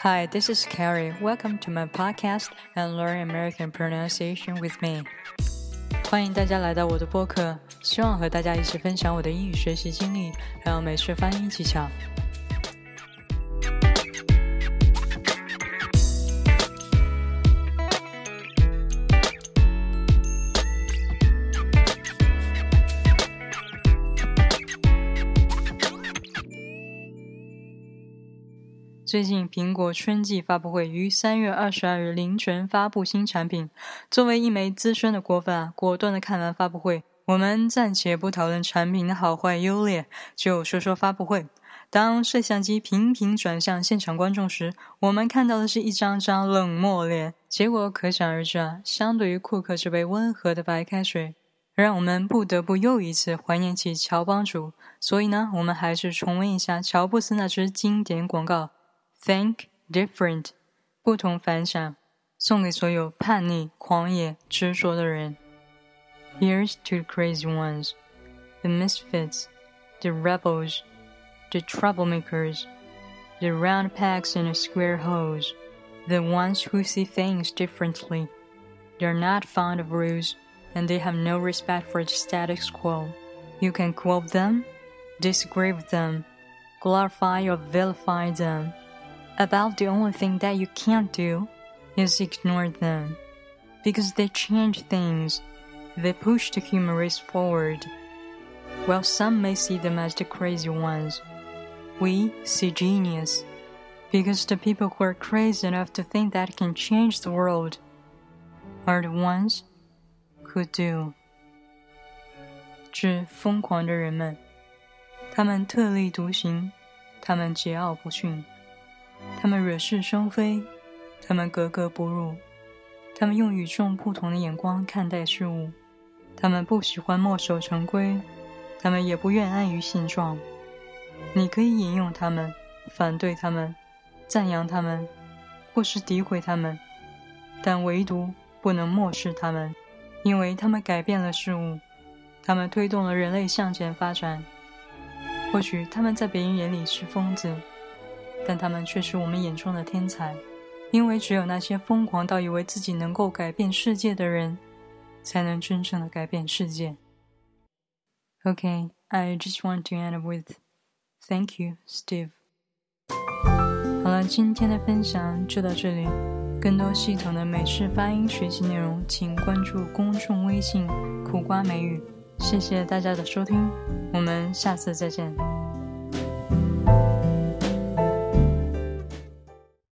Hi, this is Carrie. Welcome to my podcast and learn American pronunciation with me. 欢迎大家来到我的播客，希望和大家一起分享我的英语学习经历，还有美式发音技巧。 最近，苹果春季发布会于三月二十二日凌晨发布新产品。作为一枚资深的果粉啊，果断的看完发布会。我们暂且不讨论产品的好坏优劣，就说说发布会。当摄像机频频转向现场观众时，我们看到的是一张张冷漠脸。结果可想而知啊，相对于库克这杯温和的白开水，让我们不得不又一次怀念起乔帮主。所以呢，我们还是重温一下乔布斯那支经典广告。Think different，不同凡响，送给所有叛逆、狂野、执着的人。Here's to the crazy ones, the misfits, the rebels, the troublemakers, the round pegs in the square holes, the ones who see things differently. They're not fond of rules, and they have no respect for the status quo. You can quote them, disagree with them, glorify or vilify them about the only thing that you can't do is ignore them. Because they change things, they push the human race forward. While some may see them as the crazy ones, we see genius. Because the people who are crazy enough to think that can change the world are the ones who do. 致疯狂的人们，他们特立独行，他们桀骜不驯。 他们惹是生非，他们格格不入，他们用与众不同的眼光看待事物，他们不喜欢墨守成规，他们也不愿安于现状。你可以引用他们，反对他们，赞扬他们，或是诋毁他们，但唯独不能漠视他们，因为他们改变了事物，他们推动了人类向前发展。或许他们在别人眼里是疯子。但他们却是我们眼中的天才，因为只有那些疯狂到以为自己能够改变世界的人，才能真正的改变世界。Okay, I just want to end with thank you, Steve. 好了，今天的分享就到这里。更多系统的美式发音学习内容，请关注公众微信“苦瓜美语”。谢谢大家的收听，我们下次再见。